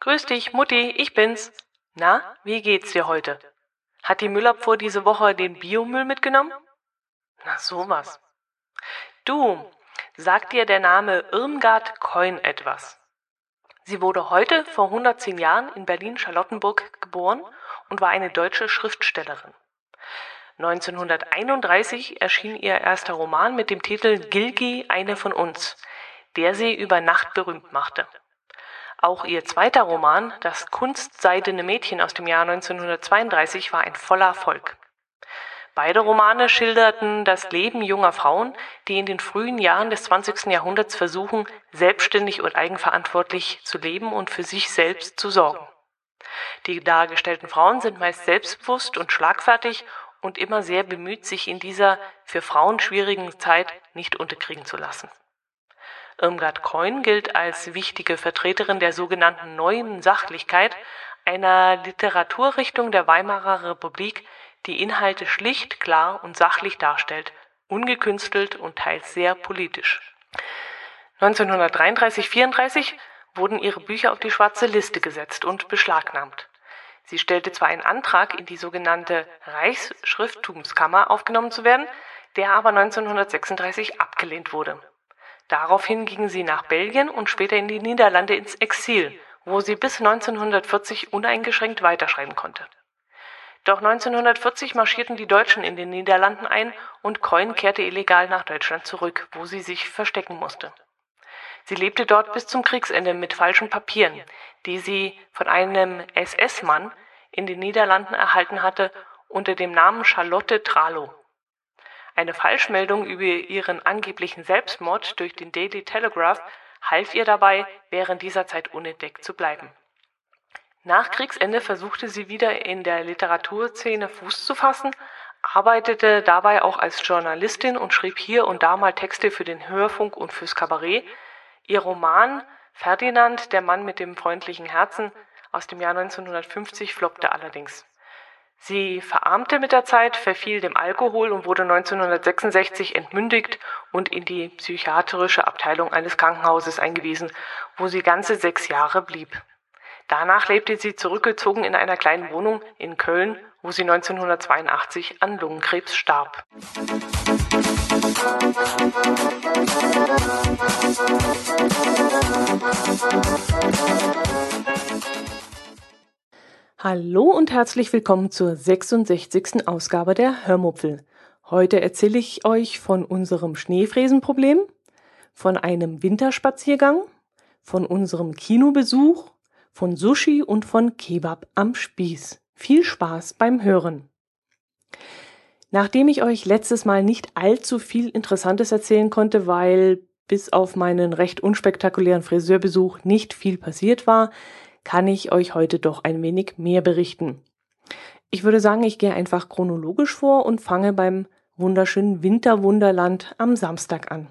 Grüß dich, Mutti, ich bin's. Na, wie geht's dir heute? Hat die Müllabfuhr diese Woche den Biomüll mitgenommen? Na sowas. Du, sagt dir der Name Irmgard Coin etwas? Sie wurde heute vor 110 Jahren in Berlin-Charlottenburg geboren und war eine deutsche Schriftstellerin. 1931 erschien ihr erster Roman mit dem Titel Gilgi, eine von uns, der sie über Nacht berühmt machte. Auch ihr zweiter Roman, Das kunstseidene Mädchen aus dem Jahr 1932, war ein voller Erfolg. Beide Romane schilderten das Leben junger Frauen, die in den frühen Jahren des 20. Jahrhunderts versuchen, selbstständig und eigenverantwortlich zu leben und für sich selbst zu sorgen. Die dargestellten Frauen sind meist selbstbewusst und schlagfertig und immer sehr bemüht, sich in dieser für Frauen schwierigen Zeit nicht unterkriegen zu lassen. Irmgard Keun gilt als wichtige Vertreterin der sogenannten Neuen Sachlichkeit, einer Literaturrichtung der Weimarer Republik, die Inhalte schlicht, klar und sachlich darstellt, ungekünstelt und teils sehr politisch. 1933-34 wurden ihre Bücher auf die schwarze Liste gesetzt und beschlagnahmt. Sie stellte zwar einen Antrag, in die sogenannte Reichsschrifttumskammer aufgenommen zu werden, der aber 1936 abgelehnt wurde. Daraufhin ging sie nach Belgien und später in die Niederlande ins Exil, wo sie bis 1940 uneingeschränkt weiterschreiben konnte. Doch 1940 marschierten die Deutschen in den Niederlanden ein und Coyne kehrte illegal nach Deutschland zurück, wo sie sich verstecken musste. Sie lebte dort bis zum Kriegsende mit falschen Papieren, die sie von einem SS-Mann in den Niederlanden erhalten hatte unter dem Namen Charlotte Tralo. Eine Falschmeldung über ihren angeblichen Selbstmord durch den Daily Telegraph half ihr dabei, während dieser Zeit unentdeckt zu bleiben. Nach Kriegsende versuchte sie wieder in der Literaturszene Fuß zu fassen, arbeitete dabei auch als Journalistin und schrieb hier und da mal Texte für den Hörfunk und fürs Kabarett. Ihr Roman Ferdinand, der Mann mit dem freundlichen Herzen aus dem Jahr 1950 floppte allerdings. Sie verarmte mit der Zeit, verfiel dem Alkohol und wurde 1966 entmündigt und in die psychiatrische Abteilung eines Krankenhauses eingewiesen, wo sie ganze sechs Jahre blieb. Danach lebte sie zurückgezogen in einer kleinen Wohnung in Köln, wo sie 1982 an Lungenkrebs starb. Hallo und herzlich willkommen zur 66. Ausgabe der Hörmupfel. Heute erzähle ich euch von unserem Schneefräsenproblem, von einem Winterspaziergang, von unserem Kinobesuch, von Sushi und von Kebab am Spieß. Viel Spaß beim Hören. Nachdem ich euch letztes Mal nicht allzu viel Interessantes erzählen konnte, weil bis auf meinen recht unspektakulären Friseurbesuch nicht viel passiert war, kann ich euch heute doch ein wenig mehr berichten. Ich würde sagen, ich gehe einfach chronologisch vor und fange beim wunderschönen Winterwunderland am Samstag an.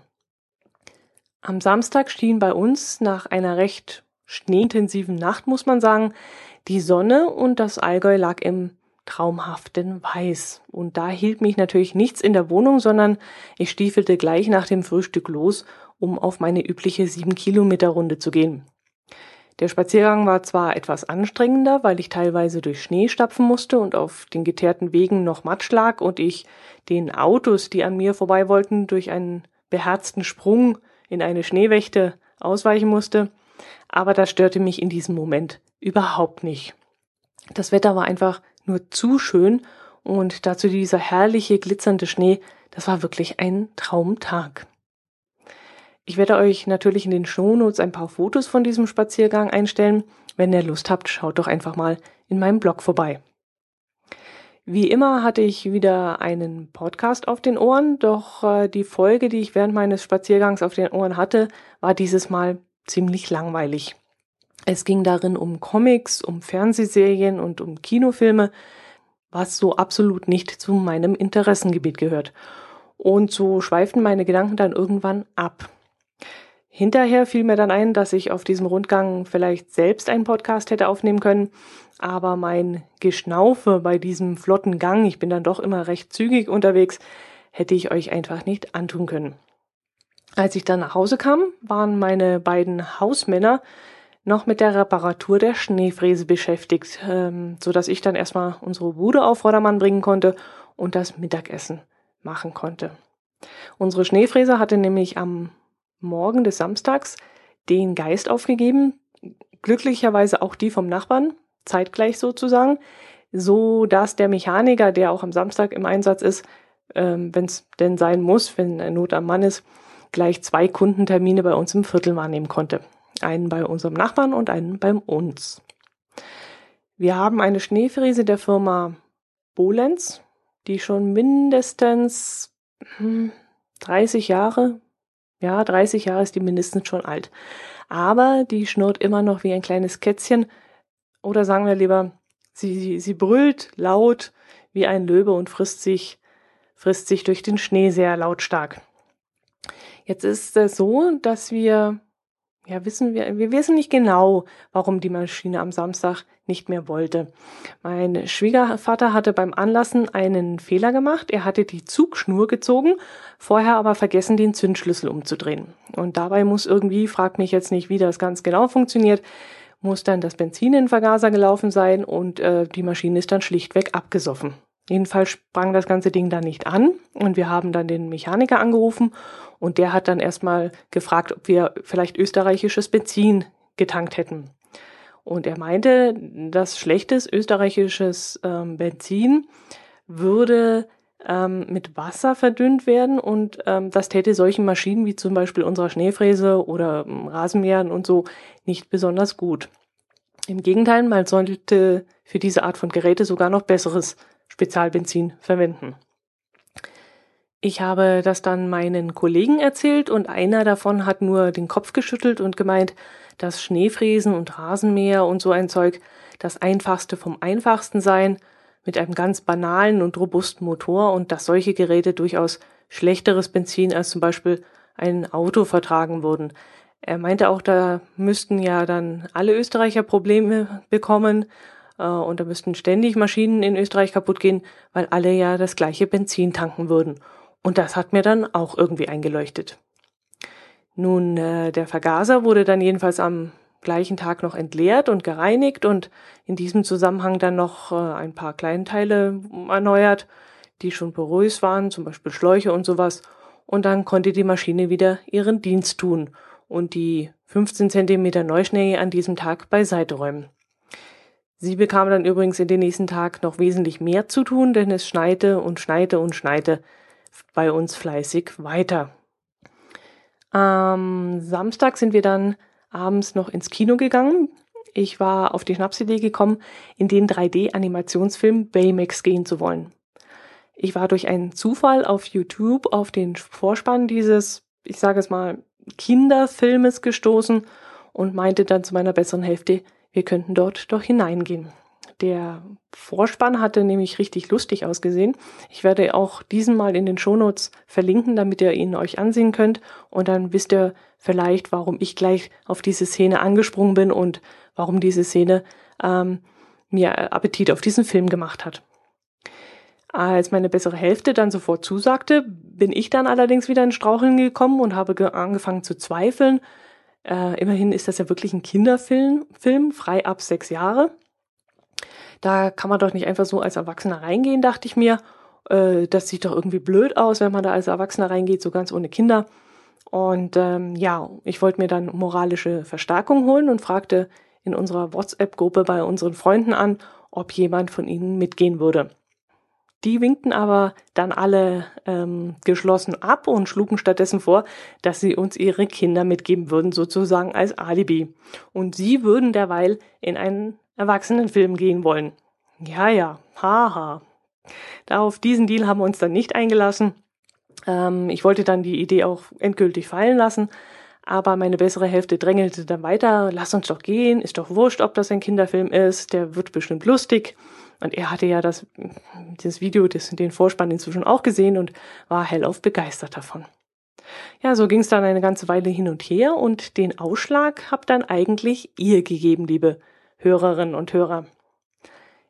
Am Samstag schien bei uns nach einer recht schneeintensiven Nacht, muss man sagen, die Sonne und das Allgäu lag im traumhaften Weiß. Und da hielt mich natürlich nichts in der Wohnung, sondern ich stiefelte gleich nach dem Frühstück los, um auf meine übliche sieben Kilometer Runde zu gehen. Der Spaziergang war zwar etwas anstrengender, weil ich teilweise durch Schnee stapfen musste und auf den geteerten Wegen noch Matsch lag und ich den Autos, die an mir vorbei wollten, durch einen beherzten Sprung in eine Schneewächte ausweichen musste, aber das störte mich in diesem Moment überhaupt nicht. Das Wetter war einfach nur zu schön und dazu dieser herrliche glitzernde Schnee, das war wirklich ein Traumtag. Ich werde euch natürlich in den Shownotes ein paar Fotos von diesem Spaziergang einstellen. Wenn ihr Lust habt, schaut doch einfach mal in meinem Blog vorbei. Wie immer hatte ich wieder einen Podcast auf den Ohren, doch äh, die Folge, die ich während meines Spaziergangs auf den Ohren hatte, war dieses Mal ziemlich langweilig. Es ging darin um Comics, um Fernsehserien und um Kinofilme, was so absolut nicht zu meinem Interessengebiet gehört. Und so schweiften meine Gedanken dann irgendwann ab. Hinterher fiel mir dann ein, dass ich auf diesem Rundgang vielleicht selbst einen Podcast hätte aufnehmen können, aber mein Geschnaufe bei diesem flotten Gang, ich bin dann doch immer recht zügig unterwegs, hätte ich euch einfach nicht antun können. Als ich dann nach Hause kam, waren meine beiden Hausmänner noch mit der Reparatur der Schneefräse beschäftigt, ähm, so ich dann erstmal unsere Bude auf Vordermann bringen konnte und das Mittagessen machen konnte. Unsere Schneefräse hatte nämlich am Morgen des Samstags den Geist aufgegeben, glücklicherweise auch die vom Nachbarn, zeitgleich sozusagen, so dass der Mechaniker, der auch am Samstag im Einsatz ist, ähm, wenn es denn sein muss, wenn Not am Mann ist, gleich zwei Kundentermine bei uns im Viertel wahrnehmen konnte. Einen bei unserem Nachbarn und einen bei uns. Wir haben eine Schneefräse der Firma Bolenz, die schon mindestens hm, 30 Jahre, ja, 30 Jahre ist die mindestens schon alt. Aber die schnurrt immer noch wie ein kleines Kätzchen. Oder sagen wir lieber, sie, sie, sie brüllt laut wie ein Löwe und frisst sich, frisst sich durch den Schnee sehr lautstark. Jetzt ist es so, dass wir, ja, wissen wir, wir wissen nicht genau, warum die Maschine am Samstag nicht mehr wollte. Mein Schwiegervater hatte beim Anlassen einen Fehler gemacht. Er hatte die Zugschnur gezogen, vorher aber vergessen, den Zündschlüssel umzudrehen. Und dabei muss irgendwie, fragt mich jetzt nicht, wie das ganz genau funktioniert, muss dann das Benzin in den Vergaser gelaufen sein und äh, die Maschine ist dann schlichtweg abgesoffen. Jedenfalls sprang das ganze Ding dann nicht an und wir haben dann den Mechaniker angerufen und der hat dann erstmal gefragt, ob wir vielleicht österreichisches Benzin getankt hätten. Und er meinte, dass schlechtes österreichisches ähm, Benzin würde ähm, mit Wasser verdünnt werden und ähm, das täte solchen Maschinen wie zum Beispiel unserer Schneefräse oder ähm, Rasenmähern und so nicht besonders gut. Im Gegenteil, man sollte für diese Art von Geräte sogar noch besseres Spezialbenzin verwenden. Ich habe das dann meinen Kollegen erzählt und einer davon hat nur den Kopf geschüttelt und gemeint, dass Schneefräsen und Rasenmäher und so ein Zeug das einfachste vom einfachsten seien, mit einem ganz banalen und robusten Motor und dass solche Geräte durchaus schlechteres Benzin als zum Beispiel ein Auto vertragen würden. Er meinte auch, da müssten ja dann alle Österreicher Probleme bekommen und da müssten ständig Maschinen in Österreich kaputt gehen, weil alle ja das gleiche Benzin tanken würden. Und das hat mir dann auch irgendwie eingeleuchtet. Nun, äh, der Vergaser wurde dann jedenfalls am gleichen Tag noch entleert und gereinigt und in diesem Zusammenhang dann noch äh, ein paar Kleinteile erneuert, die schon porös waren, zum Beispiel Schläuche und sowas. Und dann konnte die Maschine wieder ihren Dienst tun und die 15 Zentimeter Neuschnee an diesem Tag beiseite räumen. Sie bekam dann übrigens in den nächsten Tag noch wesentlich mehr zu tun, denn es schneite und schneite und schneite bei uns fleißig weiter. Am Samstag sind wir dann abends noch ins Kino gegangen. Ich war auf die Schnapsidee gekommen, in den 3D-Animationsfilm Baymax gehen zu wollen. Ich war durch einen Zufall auf YouTube auf den Vorspann dieses, ich sage es mal, Kinderfilmes gestoßen und meinte dann zu meiner besseren Hälfte, wir könnten dort doch hineingehen. Der Vorspann hatte nämlich richtig lustig ausgesehen. Ich werde auch diesen mal in den Shownotes verlinken, damit ihr ihn euch ansehen könnt. Und dann wisst ihr vielleicht, warum ich gleich auf diese Szene angesprungen bin und warum diese Szene ähm, mir Appetit auf diesen Film gemacht hat. Als meine bessere Hälfte dann sofort zusagte, bin ich dann allerdings wieder in Straucheln gekommen und habe angefangen zu zweifeln. Äh, immerhin ist das ja wirklich ein Kinderfilm, Film, frei ab sechs Jahre. Da kann man doch nicht einfach so als Erwachsener reingehen, dachte ich mir. Äh, das sieht doch irgendwie blöd aus, wenn man da als Erwachsener reingeht, so ganz ohne Kinder. Und ähm, ja, ich wollte mir dann moralische Verstärkung holen und fragte in unserer WhatsApp-Gruppe bei unseren Freunden an, ob jemand von ihnen mitgehen würde. Die winkten aber dann alle ähm, geschlossen ab und schlugen stattdessen vor, dass sie uns ihre Kinder mitgeben würden, sozusagen als Alibi. Und sie würden derweil in einen Erwachsenenfilm gehen wollen. Ja, ja, haha. Da auf diesen Deal haben wir uns dann nicht eingelassen. Ähm, ich wollte dann die Idee auch endgültig fallen lassen, aber meine bessere Hälfte drängelte dann weiter, lass uns doch gehen, ist doch wurscht, ob das ein Kinderfilm ist, der wird bestimmt lustig. Und er hatte ja das, das Video, das, den Vorspann inzwischen auch gesehen und war hellauf begeistert davon. Ja, so ging es dann eine ganze Weile hin und her und den Ausschlag habt dann eigentlich ihr gegeben, liebe Hörerinnen und Hörer.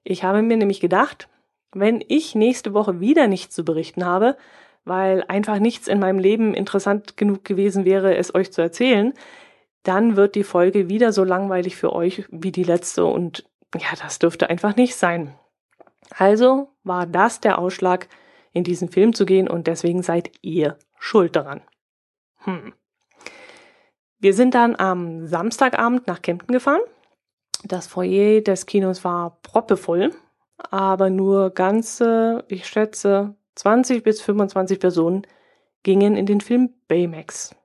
Ich habe mir nämlich gedacht, wenn ich nächste Woche wieder nichts zu berichten habe, weil einfach nichts in meinem Leben interessant genug gewesen wäre, es euch zu erzählen, dann wird die Folge wieder so langweilig für euch wie die letzte und ja, das dürfte einfach nicht sein. Also war das der Ausschlag, in diesen Film zu gehen und deswegen seid ihr schuld daran. Hm. Wir sind dann am Samstagabend nach Kempten gefahren. Das Foyer des Kinos war proppevoll, aber nur ganze, ich schätze, 20 bis 25 Personen gingen in den Film Baymax.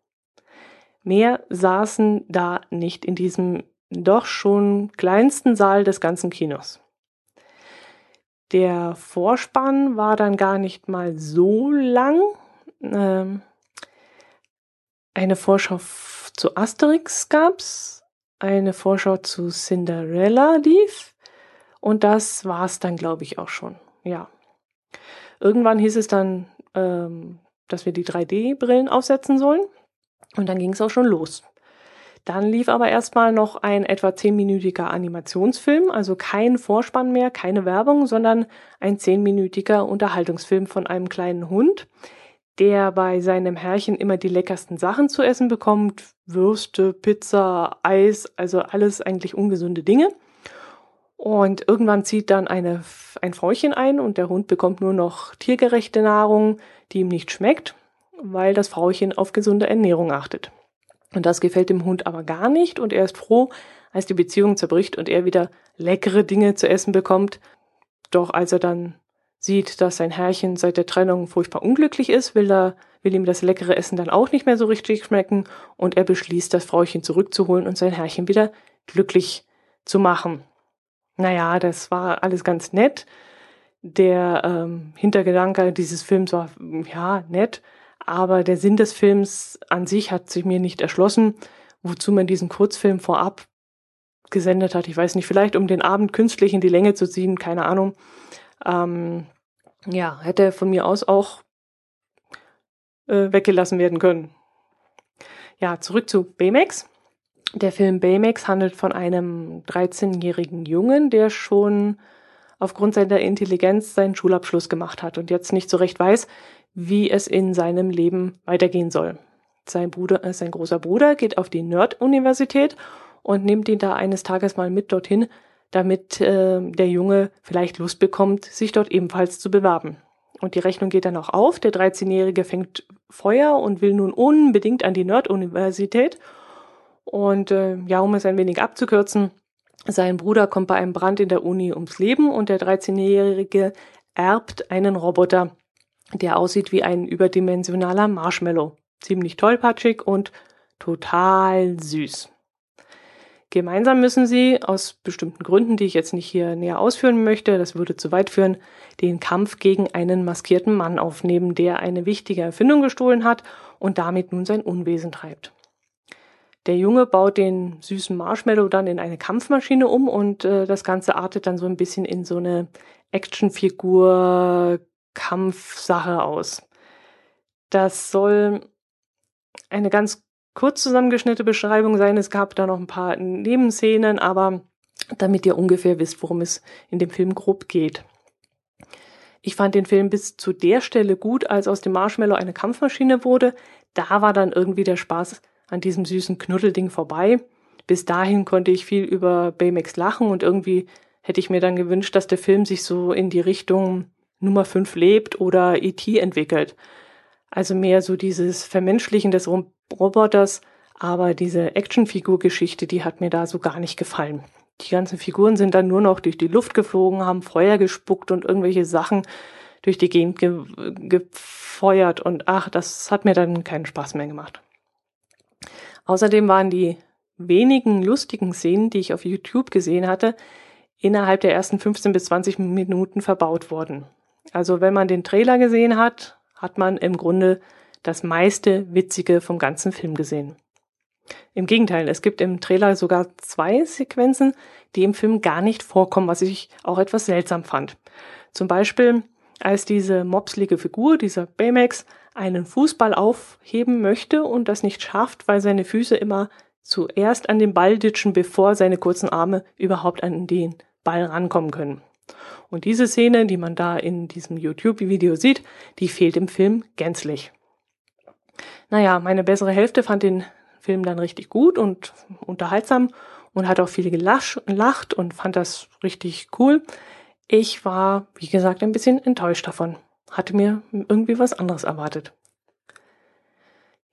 Mehr saßen da nicht in diesem doch schon kleinsten Saal des ganzen Kinos. Der Vorspann war dann gar nicht mal so lang. Ähm, eine Vorschau zu Asterix gab's, eine Vorschau zu Cinderella lief und das war's dann, glaube ich, auch schon. Ja. Irgendwann hieß es dann, ähm, dass wir die 3D-Brillen aufsetzen sollen. Und dann ging es auch schon los. Dann lief aber erstmal noch ein etwa zehnminütiger Animationsfilm, also kein Vorspann mehr, keine Werbung, sondern ein zehnminütiger Unterhaltungsfilm von einem kleinen Hund, der bei seinem Herrchen immer die leckersten Sachen zu essen bekommt. Würste, Pizza, Eis, also alles eigentlich ungesunde Dinge. Und irgendwann zieht dann eine, ein Frauchen ein und der Hund bekommt nur noch tiergerechte Nahrung, die ihm nicht schmeckt, weil das Frauchen auf gesunde Ernährung achtet. Und das gefällt dem Hund aber gar nicht und er ist froh, als die Beziehung zerbricht und er wieder leckere Dinge zu essen bekommt. Doch als er dann sieht, dass sein Herrchen seit der Trennung furchtbar unglücklich ist, will er, will ihm das leckere Essen dann auch nicht mehr so richtig schmecken und er beschließt, das Frauchen zurückzuholen und sein Herrchen wieder glücklich zu machen. Naja, das war alles ganz nett. Der ähm, Hintergedanke dieses Films war, ja, nett, aber der Sinn des Films an sich hat sich mir nicht erschlossen, wozu man diesen Kurzfilm vorab gesendet hat. Ich weiß nicht, vielleicht um den Abend künstlich in die Länge zu ziehen, keine Ahnung. Ähm, ja, hätte von mir aus auch äh, weggelassen werden können. Ja, zurück zu Baymax. Der Film Baymax handelt von einem 13-jährigen Jungen, der schon aufgrund seiner Intelligenz seinen Schulabschluss gemacht hat und jetzt nicht so recht weiß, wie es in seinem Leben weitergehen soll. Sein Bruder, äh, sein großer Bruder geht auf die Nerd-Universität und nimmt ihn da eines Tages mal mit dorthin, damit äh, der Junge vielleicht Lust bekommt, sich dort ebenfalls zu bewerben. Und die Rechnung geht dann auch auf. Der 13-Jährige fängt Feuer und will nun unbedingt an die Nerd-Universität. Und äh, ja, um es ein wenig abzukürzen, sein Bruder kommt bei einem Brand in der Uni ums Leben und der 13-Jährige erbt einen Roboter, der aussieht wie ein überdimensionaler Marshmallow. Ziemlich tollpatschig und total süß. Gemeinsam müssen sie, aus bestimmten Gründen, die ich jetzt nicht hier näher ausführen möchte, das würde zu weit führen, den Kampf gegen einen maskierten Mann aufnehmen, der eine wichtige Erfindung gestohlen hat und damit nun sein Unwesen treibt. Der Junge baut den süßen Marshmallow dann in eine Kampfmaschine um und äh, das Ganze artet dann so ein bisschen in so eine Actionfigur Kampfsache aus. Das soll eine ganz kurz zusammengeschnittene Beschreibung sein. Es gab da noch ein paar Nebenszenen, aber damit ihr ungefähr wisst, worum es in dem Film grob geht. Ich fand den Film bis zu der Stelle gut, als aus dem Marshmallow eine Kampfmaschine wurde. Da war dann irgendwie der Spaß an diesem süßen Knuddelding vorbei. Bis dahin konnte ich viel über Baymax lachen und irgendwie hätte ich mir dann gewünscht, dass der Film sich so in die Richtung Nummer 5 lebt oder E.T. entwickelt. Also mehr so dieses Vermenschlichen des Roboters, aber diese Actionfigur-Geschichte, die hat mir da so gar nicht gefallen. Die ganzen Figuren sind dann nur noch durch die Luft geflogen, haben Feuer gespuckt und irgendwelche Sachen durch die Gegend ge gefeuert und ach, das hat mir dann keinen Spaß mehr gemacht. Außerdem waren die wenigen lustigen Szenen, die ich auf YouTube gesehen hatte, innerhalb der ersten 15 bis 20 Minuten verbaut worden. Also wenn man den Trailer gesehen hat, hat man im Grunde das meiste Witzige vom ganzen Film gesehen. Im Gegenteil, es gibt im Trailer sogar zwei Sequenzen, die im Film gar nicht vorkommen, was ich auch etwas seltsam fand. Zum Beispiel, als diese mopslige Figur, dieser Baymax, einen Fußball aufheben möchte und das nicht schafft, weil seine Füße immer zuerst an den Ball ditschen, bevor seine kurzen Arme überhaupt an den Ball rankommen können. Und diese Szene, die man da in diesem YouTube-Video sieht, die fehlt im Film gänzlich. Naja, meine bessere Hälfte fand den Film dann richtig gut und unterhaltsam und hat auch viel gelacht und fand das richtig cool. Ich war, wie gesagt, ein bisschen enttäuscht davon. Hatte mir irgendwie was anderes erwartet.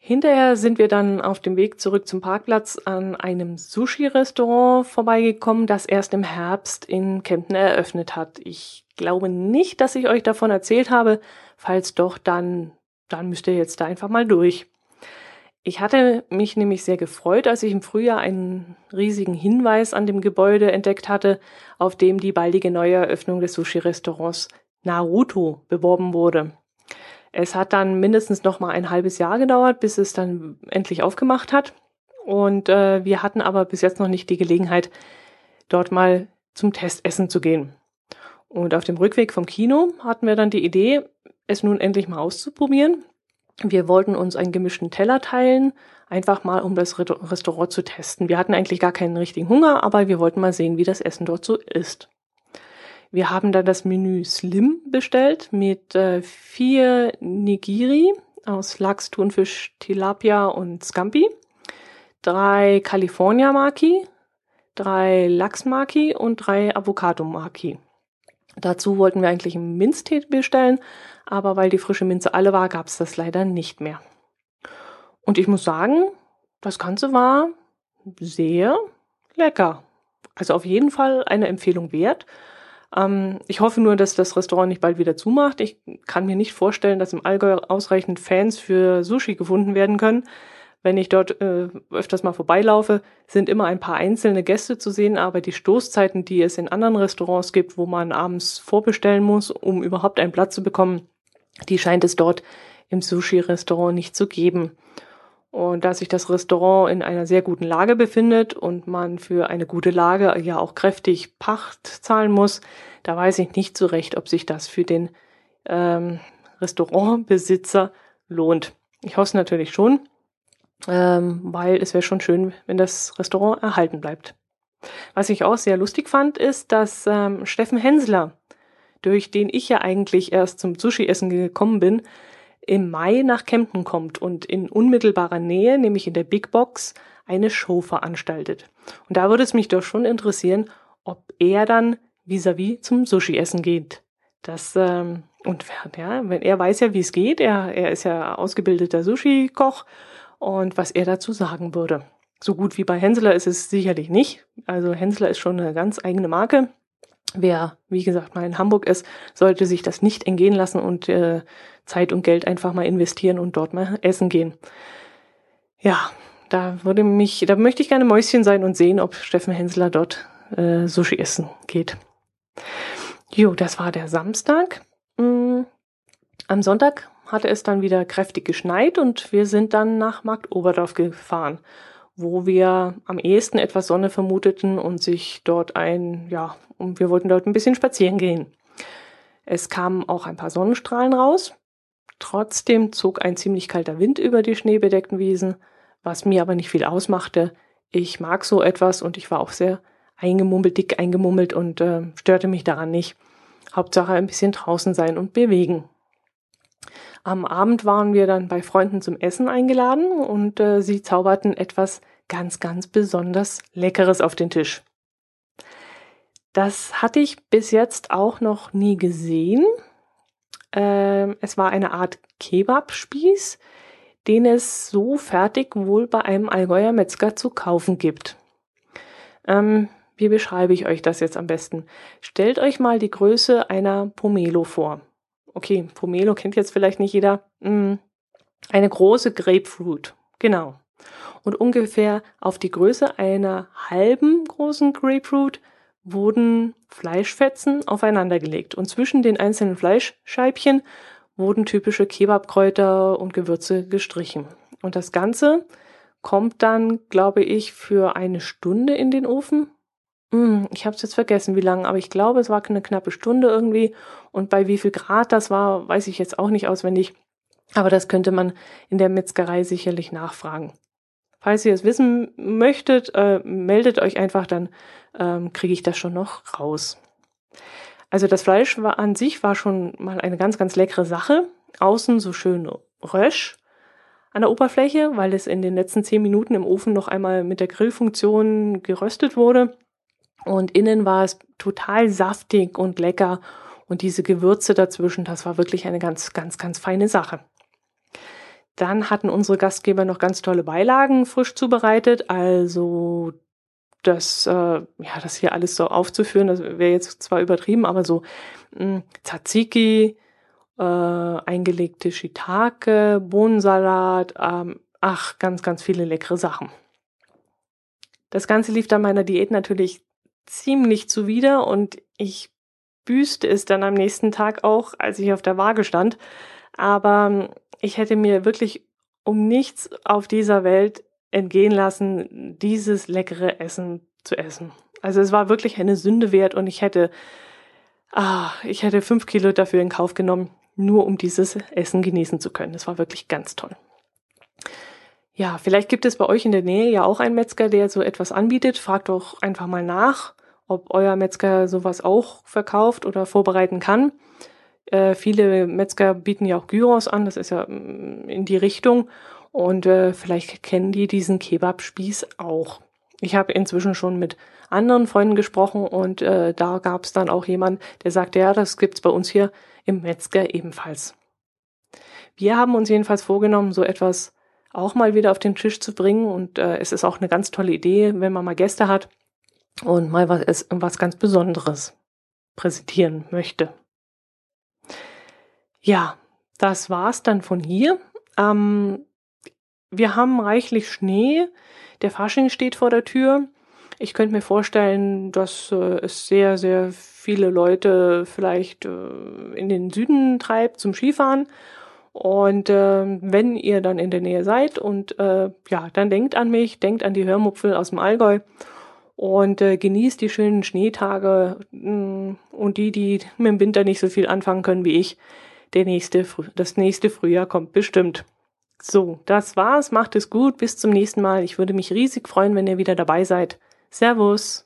Hinterher sind wir dann auf dem Weg zurück zum Parkplatz an einem Sushi-Restaurant vorbeigekommen, das erst im Herbst in Kempten eröffnet hat. Ich glaube nicht, dass ich euch davon erzählt habe. Falls doch, dann, dann müsst ihr jetzt da einfach mal durch. Ich hatte mich nämlich sehr gefreut, als ich im Frühjahr einen riesigen Hinweis an dem Gebäude entdeckt hatte, auf dem die baldige Neueröffnung des Sushi-Restaurants Naruto beworben wurde. Es hat dann mindestens noch mal ein halbes Jahr gedauert, bis es dann endlich aufgemacht hat. Und äh, wir hatten aber bis jetzt noch nicht die Gelegenheit, dort mal zum Testessen zu gehen. Und auf dem Rückweg vom Kino hatten wir dann die Idee, es nun endlich mal auszuprobieren. Wir wollten uns einen gemischten Teller teilen, einfach mal um das Restaurant zu testen. Wir hatten eigentlich gar keinen richtigen Hunger, aber wir wollten mal sehen, wie das Essen dort so ist. Wir haben dann das Menü Slim bestellt mit äh, vier Nigiri aus Lachs, Thunfisch, Tilapia und Scampi, drei California Maki, drei Lachs Maki und drei Avocado Maki. Dazu wollten wir eigentlich einen Minztee bestellen, aber weil die frische Minze alle war, gab es das leider nicht mehr. Und ich muss sagen, das Ganze war sehr lecker. Also auf jeden Fall eine Empfehlung wert. Ähm, ich hoffe nur, dass das Restaurant nicht bald wieder zumacht. Ich kann mir nicht vorstellen, dass im Allgäu ausreichend Fans für Sushi gefunden werden können. Wenn ich dort äh, öfters mal vorbeilaufe, sind immer ein paar einzelne Gäste zu sehen, aber die Stoßzeiten, die es in anderen Restaurants gibt, wo man abends vorbestellen muss, um überhaupt einen Platz zu bekommen, die scheint es dort im Sushi-Restaurant nicht zu geben. Und da sich das Restaurant in einer sehr guten Lage befindet und man für eine gute Lage ja auch kräftig Pacht zahlen muss, da weiß ich nicht so recht, ob sich das für den ähm, Restaurantbesitzer lohnt. Ich hoffe es natürlich schon, ähm, weil es wäre schon schön, wenn das Restaurant erhalten bleibt. Was ich auch sehr lustig fand, ist, dass ähm, Steffen Hensler, durch den ich ja eigentlich erst zum Sushi-Essen gekommen bin, im Mai nach Kempten kommt und in unmittelbarer Nähe, nämlich in der Big Box, eine Show veranstaltet. Und da würde es mich doch schon interessieren, ob er dann vis-à-vis -vis zum Sushi-Essen geht. Das, ähm, und ja, wenn er weiß ja, wie es geht, er, er ist ja ausgebildeter Sushi-Koch und was er dazu sagen würde. So gut wie bei Hensler ist es sicherlich nicht. Also Hensler ist schon eine ganz eigene Marke. Wer, wie gesagt, mal in Hamburg ist, sollte sich das nicht entgehen lassen und äh, Zeit und Geld einfach mal investieren und dort mal essen gehen. Ja, da würde mich, da möchte ich gerne Mäuschen sein und sehen, ob Steffen Hensler dort äh, Sushi essen geht. Jo, das war der Samstag. Mm, am Sonntag hatte es dann wieder kräftig geschneit und wir sind dann nach Markt Oberdorf gefahren, wo wir am ehesten etwas Sonne vermuteten und sich dort ein, ja, und wir wollten dort ein bisschen spazieren gehen. Es kamen auch ein paar Sonnenstrahlen raus. Trotzdem zog ein ziemlich kalter Wind über die schneebedeckten Wiesen, was mir aber nicht viel ausmachte. Ich mag so etwas und ich war auch sehr eingemummelt, dick eingemummelt und äh, störte mich daran nicht. Hauptsache ein bisschen draußen sein und bewegen. Am Abend waren wir dann bei Freunden zum Essen eingeladen und äh, sie zauberten etwas ganz, ganz besonders Leckeres auf den Tisch. Das hatte ich bis jetzt auch noch nie gesehen. Ähm, es war eine Art Kebabspieß, den es so fertig wohl bei einem Allgäuer Metzger zu kaufen gibt. Ähm, wie beschreibe ich euch das jetzt am besten? Stellt euch mal die Größe einer Pomelo vor. Okay, Pomelo kennt jetzt vielleicht nicht jeder. Hm, eine große Grapefruit, genau. Und ungefähr auf die Größe einer halben großen Grapefruit wurden Fleischfetzen aufeinandergelegt und zwischen den einzelnen Fleischscheibchen wurden typische Kebabkräuter und Gewürze gestrichen. Und das Ganze kommt dann, glaube ich, für eine Stunde in den Ofen. Hm, ich habe es jetzt vergessen, wie lange, aber ich glaube, es war eine knappe Stunde irgendwie. Und bei wie viel Grad das war, weiß ich jetzt auch nicht auswendig. Aber das könnte man in der Metzgerei sicherlich nachfragen. Falls ihr es wissen möchtet, äh, meldet euch einfach, dann ähm, kriege ich das schon noch raus. Also das Fleisch war an sich war schon mal eine ganz, ganz leckere Sache. Außen so schön rösch an der Oberfläche, weil es in den letzten zehn Minuten im Ofen noch einmal mit der Grillfunktion geröstet wurde. Und innen war es total saftig und lecker. Und diese Gewürze dazwischen, das war wirklich eine ganz, ganz, ganz feine Sache. Dann hatten unsere Gastgeber noch ganz tolle Beilagen frisch zubereitet. Also das, äh, ja, das hier alles so aufzuführen, das wäre jetzt zwar übertrieben, aber so mh, hm, Tzatziki, äh, eingelegte Shiitake, Bohnensalat, ähm, ach, ganz, ganz viele leckere Sachen. Das Ganze lief dann meiner Diät natürlich ziemlich zuwider und ich büßte es dann am nächsten Tag auch, als ich auf der Waage stand. Aber hm, ich hätte mir wirklich um nichts auf dieser Welt entgehen lassen, dieses leckere Essen zu essen. Also es war wirklich eine Sünde wert und ich hätte, ah, ich hätte fünf Kilo dafür in Kauf genommen, nur um dieses Essen genießen zu können. Es war wirklich ganz toll. Ja, vielleicht gibt es bei euch in der Nähe ja auch einen Metzger, der so etwas anbietet. Fragt doch einfach mal nach, ob euer Metzger sowas auch verkauft oder vorbereiten kann. Äh, viele Metzger bieten ja auch Gyros an, das ist ja mm, in die Richtung. Und äh, vielleicht kennen die diesen Kebabspieß auch. Ich habe inzwischen schon mit anderen Freunden gesprochen und äh, da gab es dann auch jemand, der sagte, ja, das gibt's bei uns hier im Metzger ebenfalls. Wir haben uns jedenfalls vorgenommen, so etwas auch mal wieder auf den Tisch zu bringen und äh, es ist auch eine ganz tolle Idee, wenn man mal Gäste hat und mal was, was ganz Besonderes präsentieren möchte. Ja, das war's dann von hier. Ähm, wir haben reichlich Schnee. Der Fasching steht vor der Tür. Ich könnte mir vorstellen, dass äh, es sehr, sehr viele Leute vielleicht äh, in den Süden treibt zum Skifahren. Und äh, wenn ihr dann in der Nähe seid und äh, ja, dann denkt an mich, denkt an die Hörmupfel aus dem Allgäu und äh, genießt die schönen Schneetage mh, mm, und die, die mit dem Winter nicht so viel anfangen können wie ich, der nächste, das nächste Frühjahr kommt bestimmt. So, das war's. Macht es gut. Bis zum nächsten Mal. Ich würde mich riesig freuen, wenn ihr wieder dabei seid. Servus.